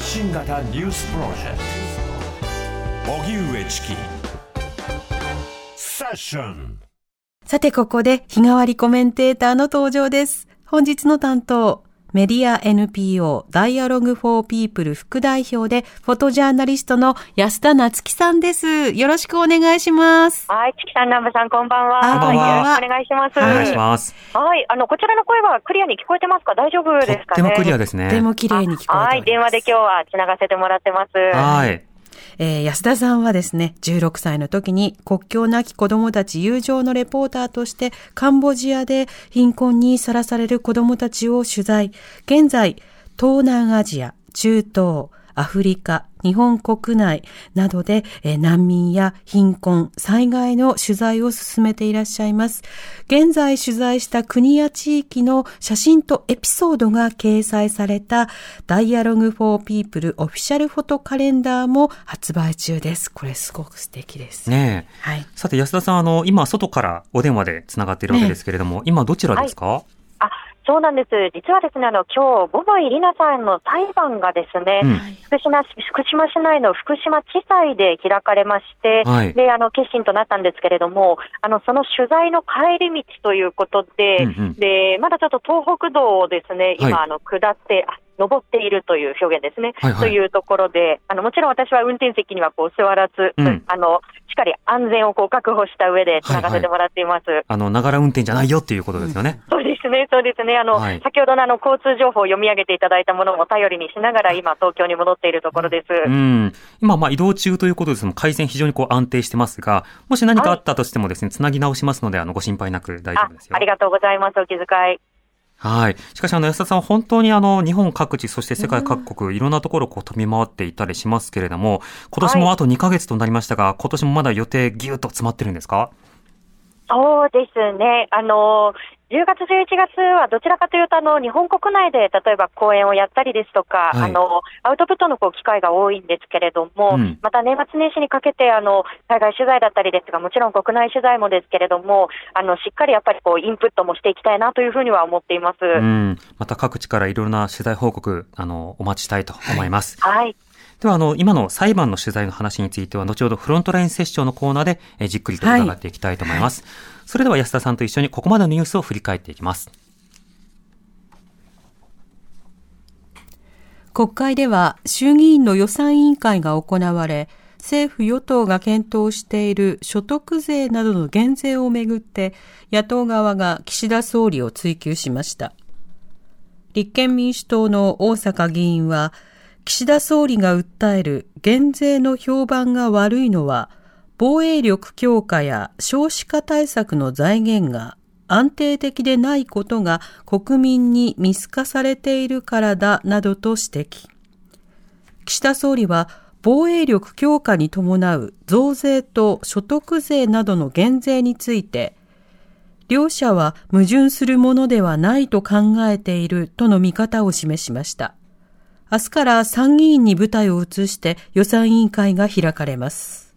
新型ニュースプロジェクト。荻上チキ。セッション。さてここで日替わりコメンテーターの登場です。本日の担当、メディア NPO ダイアログフォーピープル副代表でフォトジャーナリストの安田夏樹さんです。よろしくお願いします。はい、チキさん、南部さん、こんばんは。あこんばんはよろしくお願いします。お願いします。はい、あの、こちらの声はクリアに聞こえてますか？大丈夫ですかね？とってもクリアですね。とても綺麗に聞こえてます。はい、電話で今日は繋がせてもらってます。はい。えー安田さんはですね、16歳の時に国境なき子供たち友情のレポーターとしてカンボジアで貧困にさらされる子供たちを取材。現在、東南アジア、中東、アフリカ、日本国内などで、えー難民や貧困、災害の取材を進めていらっしゃいます。現在取材した国や地域の写真とエピソードが掲載された Dialogue for People オフィシャルフォトカレンダーも発売中です。これすごく素敵です。ねえ。はい。さて、安田さん、あの、今、外からお電話でつながっているわけですけれども、今、どちらですか、あ、そうなんです。実はですね、あの、今日、五ノ井里奈さんの裁判がですね、うん。福島市、福島市内の福島地裁で開かれまして、はい。で、あの、結審となったんですけれども、あの、その取材の帰り道ということで、うんうん。で、まだちょっと東北道をですね、今、はい。あの、下って、あ登っているという表現ですね。はいはいというところで、あの、もちろん私は運転席にはこう座らず、うんあの、しっかり安全をこう確保した上で繋がせてもらっています。あの、ながら運転じゃないよっていうことですよね。そうですね、そうですね。あの、はい先ほどのあの、交通情報を読み上げていただいたものも頼りにしながら、今、東京に戻っているところです。うん。今、まあ、移動中ということですも、回線非常にこう安定してますが、もし何かあったとしてもですね、つなぎ直しますので、あの、ご心配なく大丈あ夫ですよ。ありがとうございます、お気遣い。はい。しかし、あの、安田さんは本当にあの、日本各地、そして世界各国、いろんなところをこう飛び回っていたりしますけれども、今年もあと2ヶ月となりましたが、今年もまだ予定ぎゅっと詰まってるんですか？そうですね。あの、10月、11月はどちらかというと、あの、日本国内で例えば講演をやったりですとか、はいあの、アウトプットのこう機会が多いんですけれども、うんまた年末年始にかけて、あの、海外取材だったりですが、もちろん国内取材もですけれども、あの、しっかりやっぱりこう、インプットもしていきたいなというふうには思っています。うん。また各地からいろいろな取材報告、あの、お待ちしたいと思います。はい。では、あの、今の裁判の取材の話については、後ほどフロントラインセッションのコーナーで、えじっくりと伺っていきたいと思います。それでは安田さんと一緒にここまでのニュースを振り返っていきます。国会では衆議院の予算委員会が行われ、政府与党が検討している所得税などの減税をめぐって野党側が岸田総理を追及しました。立憲民主党の大阪議員は岸田総理が訴える減税の評判が悪いのは防衛力強化や少子化対策の財源が安定的でないことが国民に見透かされているからだなどと指摘。岸田総理は防衛力強化に伴う増税と所得税などの減税について、両者は矛盾するものではないと考えているとの見方を示しました。明日から参議院に舞台を移して予算委員会が開かれます。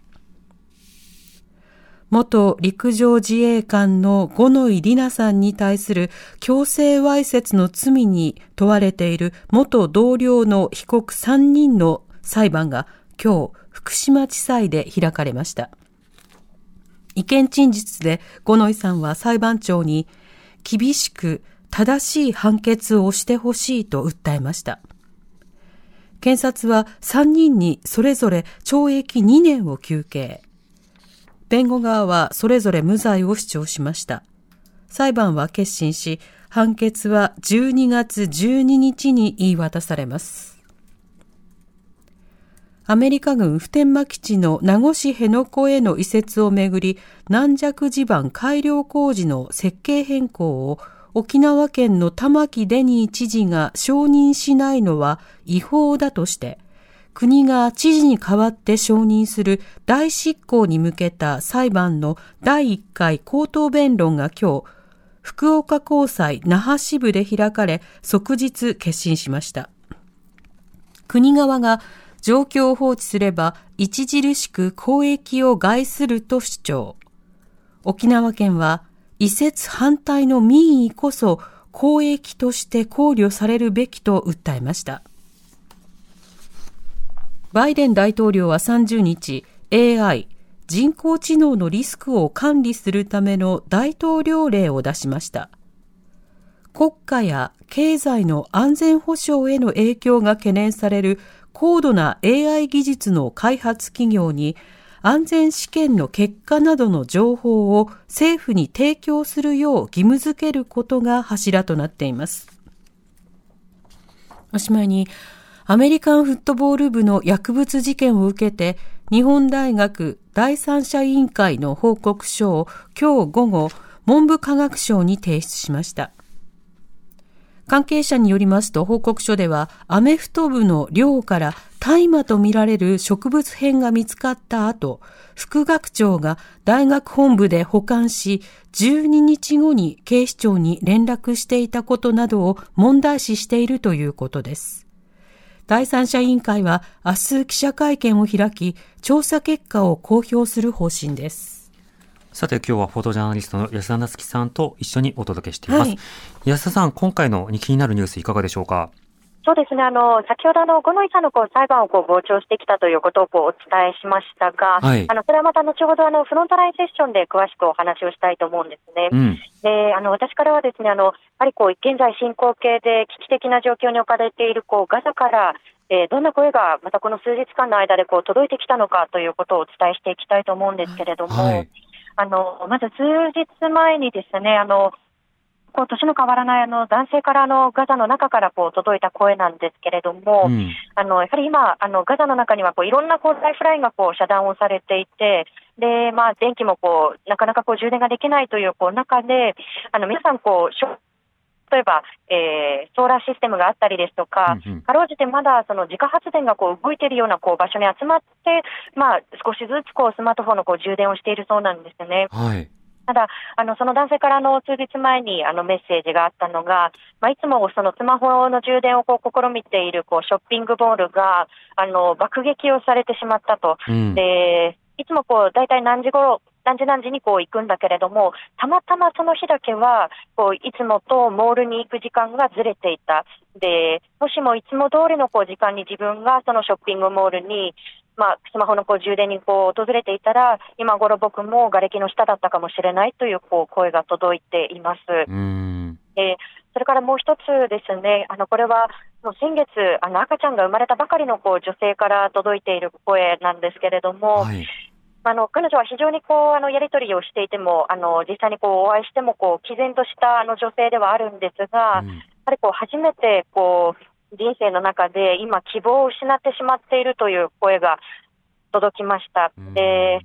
元陸上自衛官の五ノ井里奈さんに対する強制わいせつの罪に問われている元同僚の被告3人の裁判が今日福島地裁で開かれました。意見陳述で五ノ井さんは裁判長に厳しく正しい判決をしてほしいと訴えました。検察は3人にそれぞれ懲役2年を求刑。弁護側はそれぞれ無罪を主張しました。裁判は決心し、判決は12月12日に言い渡されます。アメリカ軍普天間基地の名護市辺野古への移設をめぐり、軟弱地盤改良工事の設計変更を沖縄県の玉城デニー知事が承認しないのは違法だとして、国が知事に代わって承認する大執行に向けた裁判の第1回口頭弁論が今日、福岡高裁那覇支部で開かれ、即日決心しました。国側が状況を放置すれば著しく公益を害すると主張。沖縄県は移設反対の民意こそ公益として考慮されるべきと訴えました。バイデン大統領は30日、AI、人工知能のリスクを管理するための大統領令を出しました。国家や経済の安全保障への影響が懸念される高度な AI 技術の開発企業に安全試験の結果などの情報を政府に提供するよう義務付けることが柱となっています。おしまいに、アメリカンフットボール部の薬物事件を受けて、日本大学第三者委員会の報告書を今日午後、文部科学省に提出しました。関係者によりますと報告書ではアメフト部の寮から大麻とみられる植物片が見つかった後、副学長が大学本部で保管し、12日後に警視庁に連絡していたことなどを問題視しているということです。第三者委員会は明日記者会見を開き、調査結果を公表する方針です。さて今日はフォトジャーナリストの安田夏樹さんと一緒にお届けしています。はい、安田さん、今回の気になるニュースいかがでしょうか？そうですね、あの、先ほどの五ノ井さんのこう裁判をこう傍聴してきたということをこうお伝えしましたが、はい、あの、それはまた後ほどあの、フロントラインセッションで詳しくお話をしたいと思うんですね。うん、で、あの、私からはですね、あの、やはりこう、現在進行形で危機的な状況に置かれているこう、ガザから、えー、どんな声がまたこの数日間の間でこう届いてきたのかということをお伝えしていきたいと思うんですけれども、はい、あの、まず数日前にですね、あの、こう年の変わらないあの男性からあのガザの中からこう届いた声なんですけれども、うん、あのやはり今、あのガザの中にはこういろんなこうライフラインがこう遮断をされていて、でまあ、電気もこうなかなかこう充電ができないというこう中で、あの皆さんこう、例えば、えー、ソーラーシステムがあったりですとか、うんうん、かろうじてまだその自家発電がこう動いているようなこう場所に集まって、まあ、少しずつこうスマートフォンのこう充電をしているそうなんですね。はいただ、あの、その男性からの数日前にあのメッセージがあったのが、まあ、いつもそのスマホの充電をこう試みているこうショッピングボールが、あの、爆撃をされてしまったと。うん、で、いつもこう、大体何時頃、何時何時にこう行くんだけれども、たまたまその日だけは、こう、いつもとモールに行く時間がずれていた。で、もしもいつも通りのこう時間に自分がそのショッピングモールにまあ、スマホのこう充電にこう訪れていたら、今頃僕も瓦礫の下だったかもしれないというこう声が届いています。うんえー、それからもう一つですね、あのこれはもう先月、あの赤ちゃんが生まれたばかりのこう女性から届いている声なんですけれども、はい、あの彼女は非常にこうあのやり取りをしていても、あの実際にこうお会いしてもこう毅然としたあの女性ではあるんですが、うん、やはりこう初めてこう人生の中で今、希望を失ってしまっているという声が届きました。で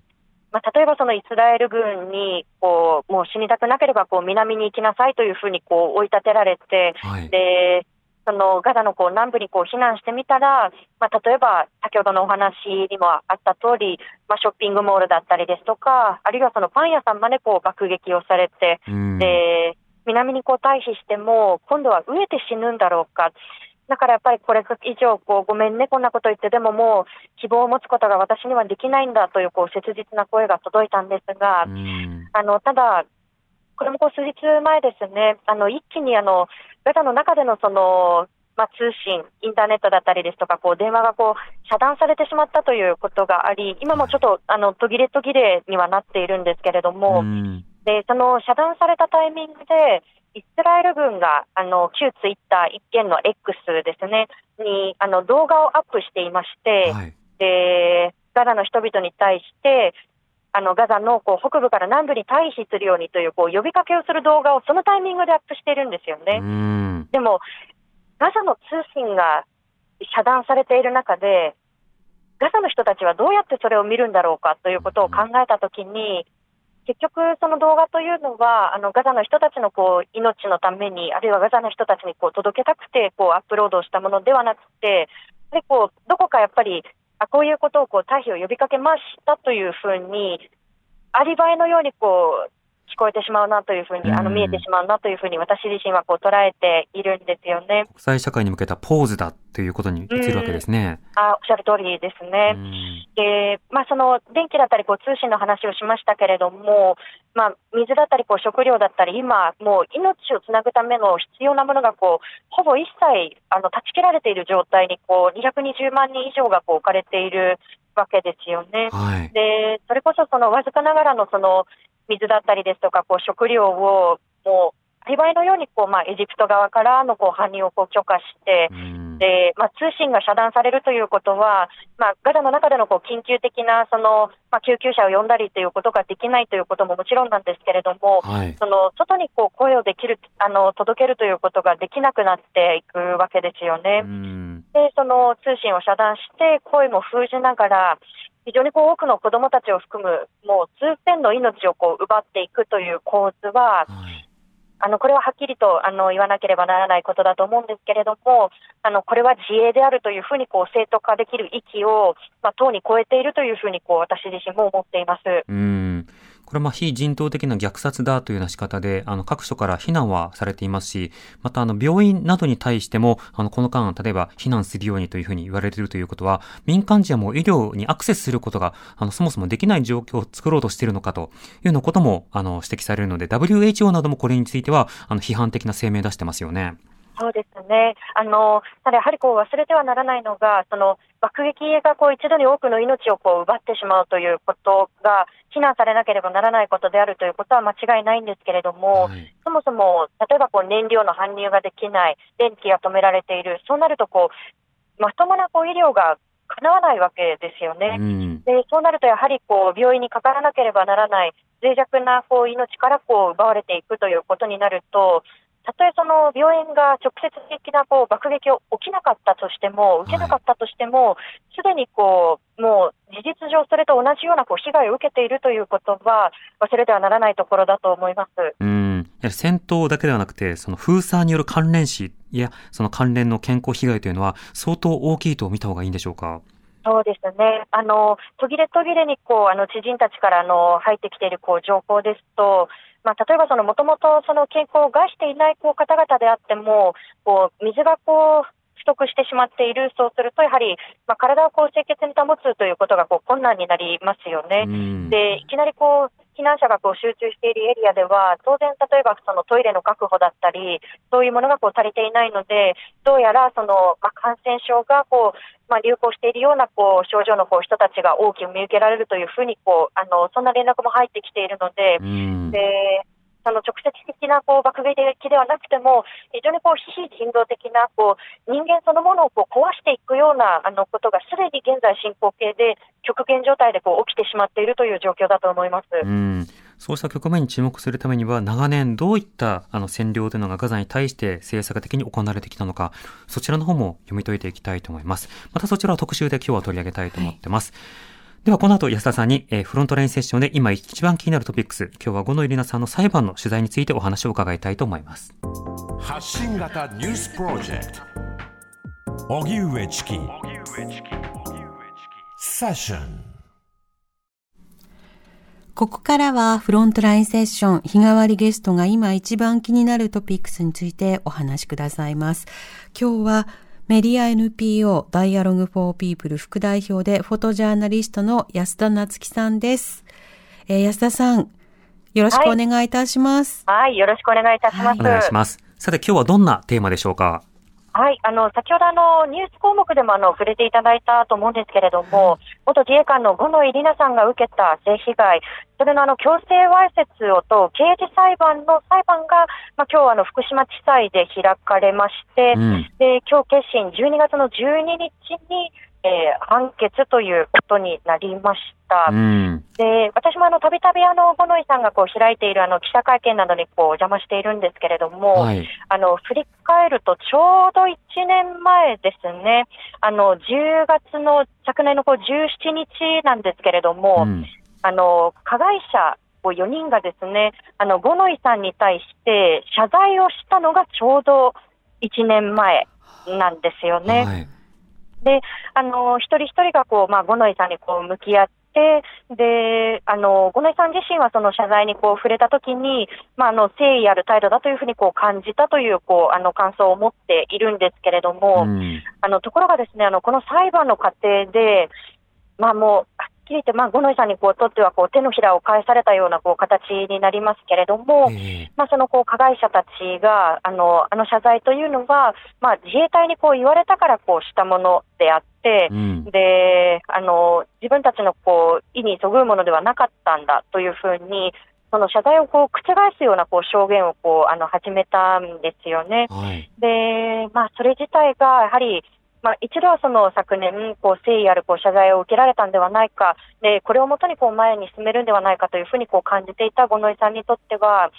まあ、例えばそのイスラエル軍にこうもう死にたくなければこう南に行きなさいというふうにこう追い立てられて、はい、でそのガザのこう南部にこう避難してみたら、まあ、例えば先ほどのお話にもあった通り、まあ、ショッピングモールだったりですとか、あるいはそのパン屋さんまでこう爆撃をされて、で南にこう退避しても、今度は飢えて死ぬんだろうか。だからやっぱりこれ以上こう、ごめんね、こんなこと言って、でももう希望を持つことが私にはできないんだというこう切実な声が届いたんですが、あのただ、これもこう数日前ですね、あの一気にあのガザの中でのその、まあ、通信、インターネットだったりですとか、こう電話がこう遮断されてしまったということがあり、今もちょっとあの途切れ途切れにはなっているんですけれども、でその遮断されたタイミングで、イスラエル軍があの旧ツイッター一件の X ですね、にあの動画をアップしていまして、はい、でガザの人々に対して、あのガザのこう北部から南部に退避するようにというこう呼びかけをする動画をそのタイミングでアップしているんですよね。でも、ガザの通信が遮断されている中で、ガザの人たちはどうやってそれを見るんだろうかということを考えたときに、結局、その動画というのは、あのガザの人たちのこう命のために、あるいはガザの人たちにこう届けたくてこうアップロードしたものではなくて、でこうどこかやっぱり、あこういうことをこう退避を呼びかけましたというふうに、アリバイのようにこう聞こえてしまうなというふうに、あの見えてしまうなというふうに、私自身はこう捉えているんですよね。国際社会に向けたポーズだということに移るわけですね。あおっしゃる通りですね。で、まあ、その電気だったりこう通信の話をしましたけれども、まあ、水だったりこう食料だったり、今、もう命をつなぐための必要なものがこうほぼ一切あの断ち切られている状態にこう220万人以上がこう置かれているわけですよね。はい、で、それこそそのわずかながらのその水だったりですとか、こう食料をもうアリバイのようにこう、まあ、エジプト側からのこう搬入をこう許可して、でまあ、通信が遮断されるということは、まあ、ガザの中でのこう緊急的なその、まあ、救急車を呼んだりということができないということももちろんなんですけれども、はい、その外にこう声をできるあの届けるということができなくなっていくわけですよね。でその通信を遮断して、声も封じながら、非常にこう多くの子どもたちを含む、もう数千の命をこう奪っていくという構図は、はいあのこれははっきりとあの言わなければならないことだと思うんですけれども、あのこれは自衛であるというふうにこう正当化できる域を、まあ、党に超えているというふうにこう私自身も思っています。うんこれはま非人道的な虐殺だというような仕方で、あの各所から非難はされていますし、またあの病院などに対しても、あのこの間、例えば避難するようにというふうに言われているということは、民間人はもう医療にアクセスすることが、あのそもそもできない状況を作ろうとしているのかというようなことも、あの指摘されるので、WHO などもこれについては、あの批判的な声明出してますよね。そうですね。あの、ただやはりこう忘れてはならないのが、その爆撃がこう一度に多くの命をこう奪ってしまうということが非難されなければならないことであるということは間違いないんですけれども、はい、そもそも例えばこう燃料の搬入ができない、電気が止められている、そうなるとこうまともなこう医療が叶わないわけですよね。うん、でそうなるとやはりこう病院にかからなければならない脆弱なこう命からこう奪われていくということになると、たとえその病院が直接的なこう爆撃を起きなかったとしても、受けなかったとしても、す、で、にこうもう事実上、それと同じようなこう被害を受けているということは、忘れてはならないところだと思いますうんや戦闘だけではなくて、その封鎖による関連死や、その関連の健康被害というのは、相当大きいと見た方がいいんでしょうか？そうですね。あの、途切れ途切れに、こう、あの、知人たちから、あの、入ってきている、こう、情報ですと、まあ、例えばそのもともとその健康を害していないこう方々であっても、こう水がこう不足してしまっている、そうすると、やはり、まあ、体をこう清潔に保つということがこう困難になりますよね。でいきなりこう避難者がこう集中しているエリアでは、当然、例えばそのトイレの確保だったり、そういうものがこう足りていないので、どうやらその、まあ、感染症がこう、まあ、流行しているようなこう症状のこう人たちが大きく見受けられるというふうにこうあの、そんな連絡も入ってきているので、でその直接的なこう爆撃ではなくても、非常にこう非人道的なこう人間そのものをこう壊していくようなあのことがすでに現在進行形で極限状態でこう起きてしまっているという状況だと思います。うんそうした局面に注目するためには、長年どういったあの占領というのがガザに対して政策的に行われてきたのか、そちらの方も読み解いていきたいと思います。またそちらは特集で今日は取り上げたいと思ってます。はいではこの後安田さんに、えー、フロントラインセッションで今一番気になるトピックス今日は五野入里奈さんの裁判の取材についてお話を伺いたいと思います。発信型ニュースプロジェクト。荻上チキ。セッションここからはフロントラインセッション日替わりゲストが今一番気になるトピックスについてお話しくださいます。今日はメディア NPO ダイアログフォーピープル副代表でフォトジャーナリストの安田夏樹さんです。えー、安田さん、よろしくお願いいたします。はい、はい、よろしくお願いいたします。お願いします。さて今日はどんなテーマでしょうか？はい、あの、先ほどあの、ニュース項目でもあの、触れていただいたと思うんですけれども、元自衛官の五野入里奈さんが受けた性被害、それのあの、強制わいせつを問う刑事裁判の裁判が、まあ、今日あの、福島地裁で開かれまして、うん、で、今日決心12月の12日に、えー、判決ということになりました。うん、で私もあのたびたびあの五ノ井さんがこう開いているあの記者会見などにこうお邪魔しているんですけれども、はい、あの振り返るとちょうど1年前ですね、あの10月の昨年のこう17日なんですけれども、うん、あの加害者4人がですね、あの五ノ井さんに対して謝罪をしたのがちょうど1年前なんですよね。はいで、あの、一人一人がこう、まあ、五ノ井さんにこう向き合って、て、で、あの、五内さん自身はその謝罪にこう触れたときに、まあ、あの、誠意ある態度だというふうにこう感じたという、こう、あの、感想を持っているんですけれども、うん、あの、ところがですね、あの、この裁判の過程で、まあもう、きり言って、まあ、五ノ井さんにこうとってはこう手のひらを返されたようなこう形になりますけれども、えー、まあ、そのこう加害者たちがあのあの謝罪というのは、まあ、自衛隊にこう言われたからこうしたものであって、うん、であの自分たちのこう意にそぐうものではなかったんだというふうに、その謝罪をこう覆すようなこう証言をこうあの始めたんですよね。はい、で、まあ、それ自体がやはりまあ、一度はその昨年、こう誠意あるこう謝罪を受けられたんではないか、でこれをもとにこう前に進めるんではないかというふうにこう感じていた五ノ井さんにとっては、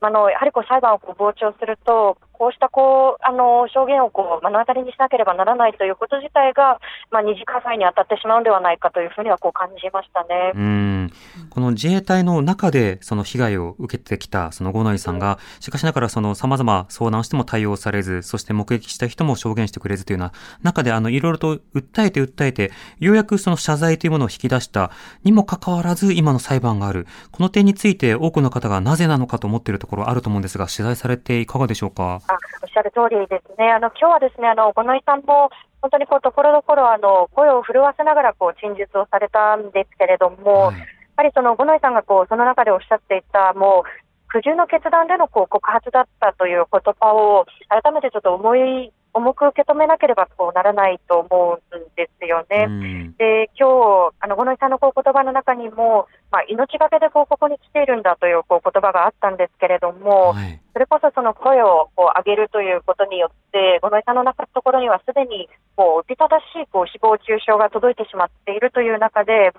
あのやはりこう裁判をこう傍聴すると、こうしたこうあの証言をこう目の当たりにしなければならないということ自体が、まあ、二次加害に当たってしまうんではないかというふうにはこう感じましたねうんこの自衛隊の中でその被害を受けてきたその五ノ井さんが、しかしながらその様々相談しても対応されず、そして目撃した人も証言してくれずというような中で、あの、いろいろと訴えて訴えて、ようやくその謝罪というものを引き出したにもかかわらず、今の裁判がある。この点について多くの方がなぜなのかと思っているところあると思うんですが、取材されていかがでしょうか？あおっしゃる通りですね。あの、今日はですね、あの、五ノ井さんも、本当にこう、ところどころ、あの、声を震わせながら、こう、陳述をされたんですけれども、はい、やはりその、五ノ井さんが、こう、その中でおっしゃっていた、もう、苦渋の決断でのこう告発だったという言葉を改めてちょっと思い重く受け止めなければこうならないと思うんですよね。うん、で、今日、あの、五ノ井さんのこう言葉の中にも、まあ、命がけでこうここに来ているんだというこう言葉があったんですけれども、はい、それこそその声をこう上げるということによって、五ノ井さんの中のところにはすでにこう、おびただしいこう誹謗中傷が届いてしまっているという中で、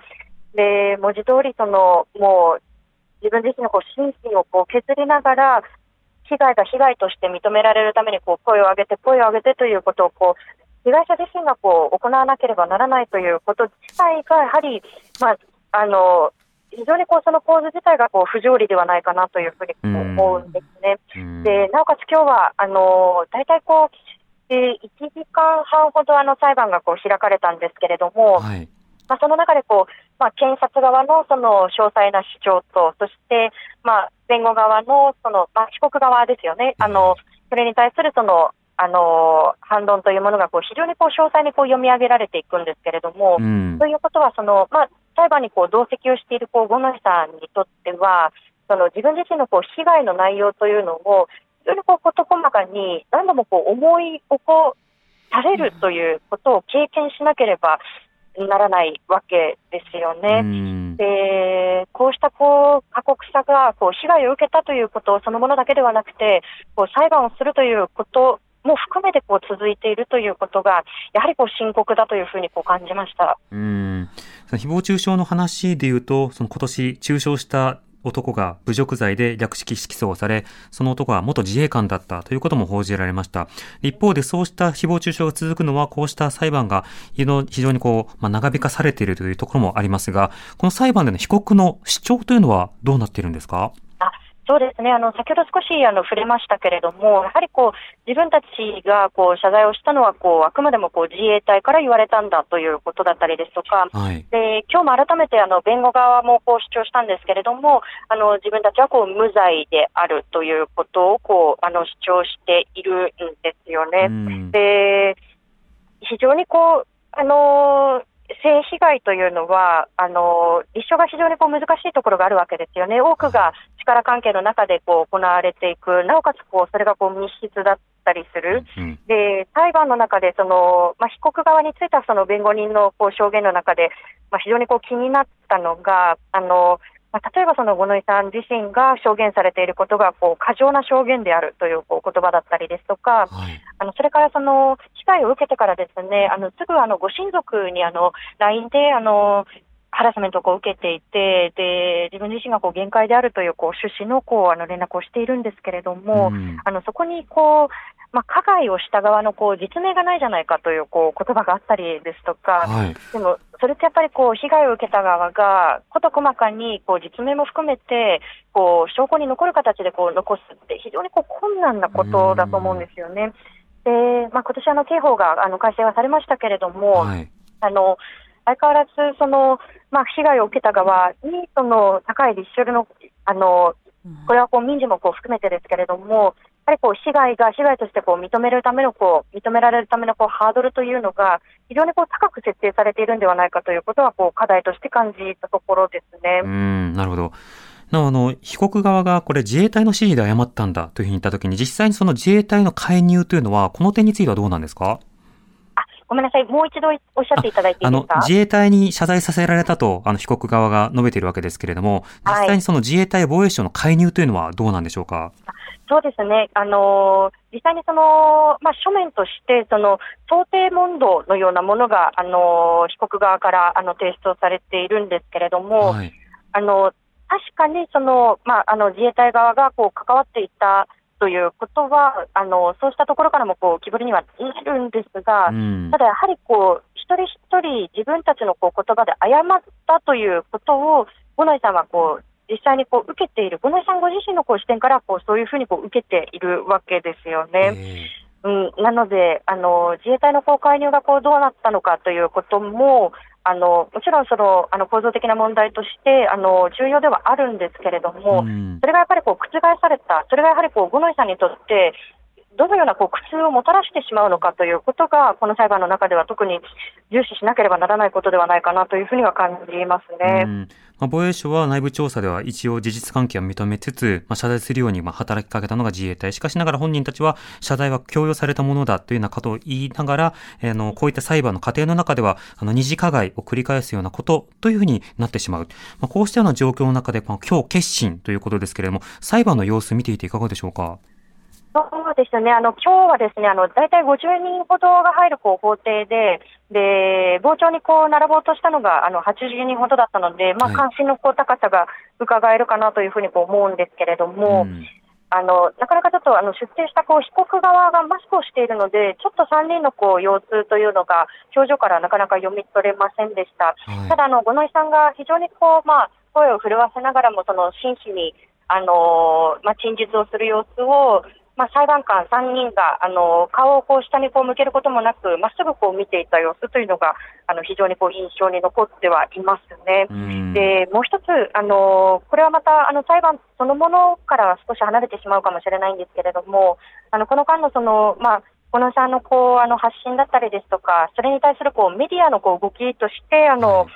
で、文字通りその、もう、自分自身のこう心身をこう削りながら、被害が被害として認められるためにこう声を上げて、声を上げてということをこう被害者自身がこう行わなければならないということ自体が、やはり、まあ、あの非常にこうその構図自体がこう不条理ではないかなというふうに思うんですね。でなおかつ今日はあの大体こう、えー、1時間半ほどあの裁判がこう開かれたんですけれども、はい、まあ、その中でこう、まあ、検察側のその詳細な主張と、そして、まあ、弁護側のその、まあ、被告側ですよね、あのそれに対するそのあの反論というものがこう非常にこう詳細にこう読み上げられていくんですけれども、うん、ということはその、まあ、裁判にこう同席をしているこう五ノ井さんにとっては、その自分自身のこう被害の内容というのを、非常にこう事細かに何度もこう思い起こされるということを経験しなければならないわけですよね。で、こうしたこう過酷さがこう被害を受けたということそのものだけではなくて、こう裁判をするということも含めてこう続いているということが、やはりこう深刻だというふうにこう感じました。うん。誹謗中傷の話で言うと、その今年中傷した男が侮辱罪で略式起訴をされ、その男は元自衛官だったということも報じられました。一方でそうした誹謗中傷が続くのは、こうした裁判が非常にこう、まあ、長引かされているというところもありますが、この裁判での被告の主張というのはどうなっているんですか？そうですね、あの先ほど少しあの触れましたけれども、やはりこう自分たちがこう謝罪をしたのはこう、あくまでもこう自衛隊から言われたんだということだったりですとか、はい、で今日も改めてあの弁護側もこう主張したんですけれども、あの自分たちはこう無罪であるということをこうあの主張しているんですよね。で非常にこうあの性被害というのは、あの立証が非常にこう難しいところがあるわけですよね、多くが力関係の中でこう行われていく、なおかつこうそれがこう密室だったりする、うん、で裁判の中でその、まあ、被告側についてはその弁護人のこう証言の中で、まあ、非常にこう気になったのが、あのまあ、例えばその五ノ井さん自身が証言されていることがこう過剰な証言であるというこう言葉だったりですとか、はい、あのそれからその被害を受けてからですねあのすぐあのご親族にあの LINE であのハラスメントを受けていて、で自分自身がこう限界であるというこう趣旨のこうあの連絡をしているんですけれども、うん、あのそこにこうまあ、加害をした側のこう実名がないじゃないかというこう言葉があったりですとか、はい、でもそれってやっぱりこう被害を受けた側が事細かにこう実名も含めてこう証拠に残る形でこう残すって非常にこう困難なことだと思うんですよね。で、まあ、今年あの刑法があの改正はされましたけれども、はい、あの相変わらずその、まあ、被害を受けた側にその高い立証のあのこれはこう民事もこう含めてですけれども、やはりこう被害が被害としてこう認めるためのこう認められるためのこうハードルというのが非常にこう高く設定されているんではないかということはこう課題として感じたところですね。うんなるほど。なお、あの、被告側がこれ自衛隊の指示で誤ったんだというふうに言ったときに、実際にその自衛隊の介入というのは、この点についてはどうなんですか？ごめんなさい、もう一度おっしゃっていただいていいですか？あの、自衛隊に謝罪させられたと、あの、被告側が述べているわけですけれども、実際にその自衛隊防衛省の介入というのはどうなんでしょうか、そうですね。あの実際にその、まあ、書面として、その、想定問答のようなものが、あの被告側から、あの、提出をされているんですけれども、はい、あの、確かにその、まあ、あの、自衛隊側が、こう、関わっていたということは、あのそうしたところからもこう木彫りにはなるんですが、うん、ただやはりこう一人一人自分たちのこう言葉で誤ったということを、五内さんはこう実際にこう受けている、五内さんご自身のこう視点からこうそういうふうにこう受けているわけですよね。うん、なので、あの自衛隊のこう介入がこうどうなったのかということも、あのもちろんそのあの構造的な問題としてあの重要ではあるんですけれども、うん、それがやっぱりこう覆された、それがやはりこう五ノ井さんにとってどのようなこう苦痛をもたらしてしまうのかということが、この裁判の中では特に重視しなければならないことではないかなというふうには感じますね。まあ、防衛省は内部調査では一応事実関係を認めつつ、まあ、謝罪するようにまあ働きかけたのが自衛隊。しかしながら本人たちは謝罪は強要されたものだというようなことを言いながら、あの、こういった裁判の過程の中では、あの、二次加害を繰り返すようなことというふうになってしまう。まあ、こうしたような状況の中で、まあ、今日決心ということですけれども、裁判の様子見ていていかがでしょうか？そうですね、あの今日はですね、あの大体50人ほどが入るこう法廷で、で傍聴にこう並ぼうとしたのがあの80人ほどだったので、まあ、関心のこう高さが伺えるかなというふうにこう思うんですけれども、うん、あのなかなかちょっとあの出廷したこう被告側がマスクをしているので、ちょっと3人のこう腰痛というのが、表情からなかなか読み取れませんでした。はい、ただあの、五ノ井さんが非常にこう、まあ、声を震わせながらも、その真摯にあのまあ、陳述をする様子を、まあ、裁判官3人があの顔をこう下にこう向けることもなく、まっすぐこう見ていた様子というのがあの非常にこう印象に残ってはいますね。でもう一つあの、これはまたあの裁判そのものからは少し離れてしまうかもしれないんですけれども、あのこの間のその、まあ、小野さんのこうあの発信だったりですとか、それに対するこうメディアのこう動きとして、あの、はい、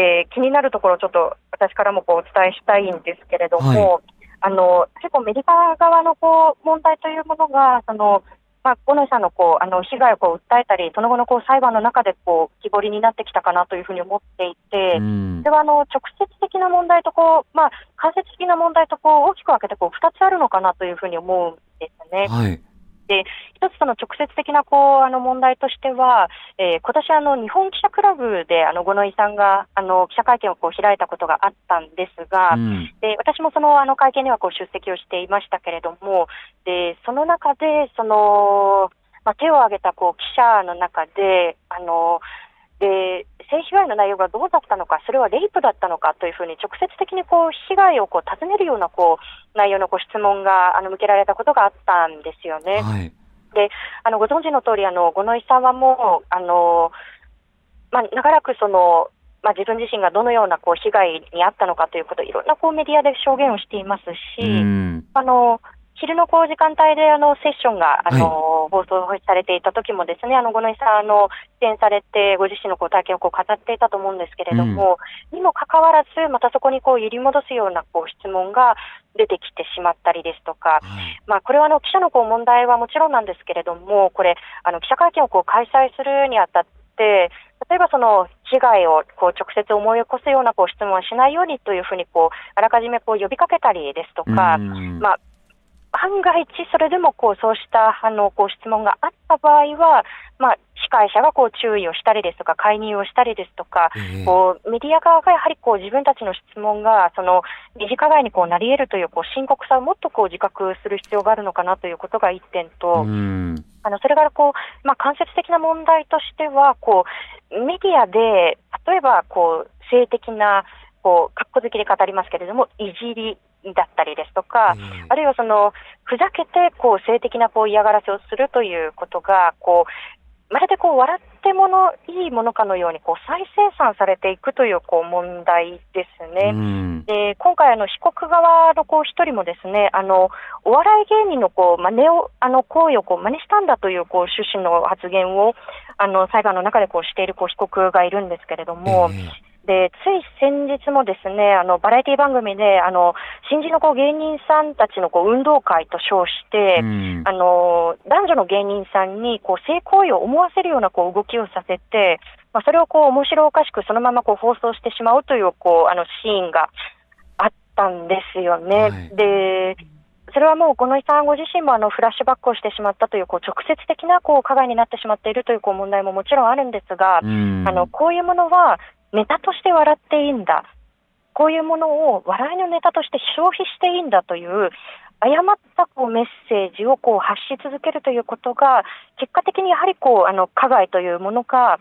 えー、気になるところ、ちょっと私からもこうお伝えしたいんですけれども、はいあの結構メディカ側のこう問題というものが、そのまあ、五ノ井さんのこうあの被害をこう訴えたり、その後のこう裁判の中でこう浮き彫りになってきたかなというふうに思っていて、それはあの直接的な問題とこう、まあ、間接的な問題とこう大きく分けてこう2つあるのかなというふうに思うんですね。はいで、一つその直接的なこうあの問題としては、えー、今年あの日本記者クラブであの五ノ井さんがあの記者会見をこう開いたことがあったんですが、うん、で私もそのあの会見にはこう出席をしていましたけれども、でその中でそのまあ、手を挙げたこう記者の中で、あので性被害の内容がどうだったのか、それはレイプだったのかというふうに、直接的にこう被害をこう尋ねるようなこう内容のこう質問があの向けられたことがあったんですよね。はい、であのご存知の通り、あの五ノ井さんはもう、あのまあ、長らくその、まあ、自分自身がどのようなこう被害に遭ったのかということ、いろんなこうメディアで証言をしていますし、あの昼のこう時間帯であのセッションがあの、はい、放送されていた時もですね、あの五ノ井さんあの出演されてご自身のこう体験をこう語っていたと思うんですけれども、うん、にもかかわらずまたそこにこう揺り戻すようなこう質問が出てきてしまったりですとか、はい、まあこれはあの記者のこう問題はもちろんなんですけれども、これあの記者会見をこう開催するにあたって例えばその被害をこう直接思い起こすようなこう質問はしないようにというふうにこうあらかじめこう呼びかけたりですとか、まあ万が一、それでもこうそうしたあのこう質問があった場合は、まあ、司会者がこう注意をしたりですとか、介入をしたりですとか、えー、こうメディア側がやはりこう自分たちの質問がその二次加害にこうなり得るというこう深刻さをもっとこう自覚する必要があるのかなということが1点と、あのそれからこう、まあ、間接的な問題としてはこう、メディアで例えばこう性的なこう、かっこ好きで語りますけれども、いじりだったりですとか、あるいはそのふざけてこう性的なこう嫌がらせをするということがこうまるでこう笑ってものいいものかのようにこう再生産されていくというこう問題ですね。で今回あの被告側のこう一人もですねあのお笑い芸人のこう真似をあの行為をこう真似したんだというこう趣旨の発言をあの裁判の中でこうしているこう被告がいるんですけれども。えーで、つい先日もですね、あの、バラエティ番組で、あの、新人のこう芸人さんたちのこう運動会と称して、うん、あの、男女の芸人さんにこう性行為を思わせるようなこう動きをさせて、まあ、それをこう面白おかしくそのままこう放送してしまうというこう、あの、シーンがあったんですよね。はい、で、それはもう五ノ井さんご自身もあのフラッシュバックをしてしまったというこう直接的なこう加害になってしまっているというこう問題ももちろんあるんですが、あのこういうものはネタとして笑っていいんだ。こういうものを笑いのネタとして消費していいんだという誤ったこうメッセージをこう発し続けるということが結果的にやはりこうあの加害というものが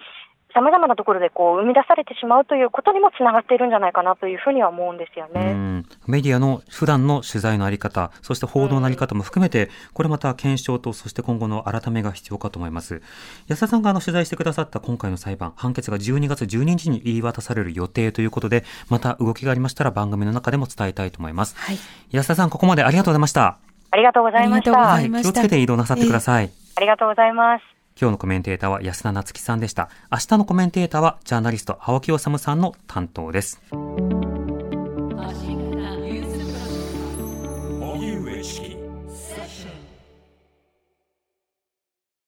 さまざまなところでこう生み出されてしまうということにもつながっているんじゃないかなというふうには思うんですよね。メディアの普段の取材のあり方、そして報道のあり方も含めて、これまた検証と、そして今後の改めが必要かと思います。安田さんがあの取材してくださった今回の裁判、判決が12月12日に言い渡される予定ということで、また動きがありましたら番組の中でも伝えたいと思います。はい、安田さん、ここまでありがとうございました。ありがとうございました。はい、気をつけて移動なさってください。えー、ありがとうございます。今日のコメンテーターは安田夏樹さんでした。明日のコメンテーターはジャーナリスト青木治さんの担当です。